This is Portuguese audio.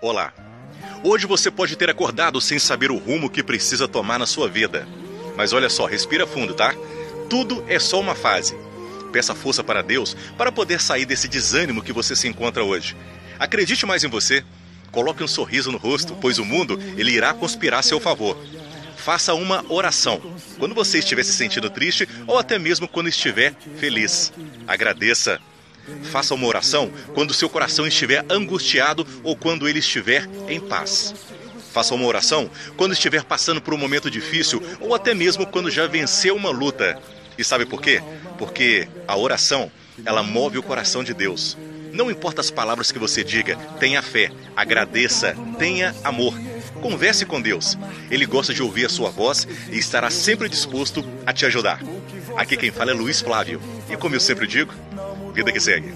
Olá. Hoje você pode ter acordado sem saber o rumo que precisa tomar na sua vida. Mas olha só, respira fundo, tá? Tudo é só uma fase. Peça força para Deus para poder sair desse desânimo que você se encontra hoje. Acredite mais em você. Coloque um sorriso no rosto, pois o mundo ele irá conspirar a seu favor. Faça uma oração quando você estiver se sentindo triste ou até mesmo quando estiver feliz. Agradeça. Faça uma oração quando seu coração estiver angustiado ou quando ele estiver em paz. Faça uma oração quando estiver passando por um momento difícil ou até mesmo quando já venceu uma luta. E sabe por quê? Porque a oração, ela move o coração de Deus. Não importa as palavras que você diga, tenha fé, agradeça, tenha amor. Converse com Deus. Ele gosta de ouvir a sua voz e estará sempre disposto a te ajudar. Aqui quem fala é Luiz Flávio. E como eu sempre digo, Vida que segue.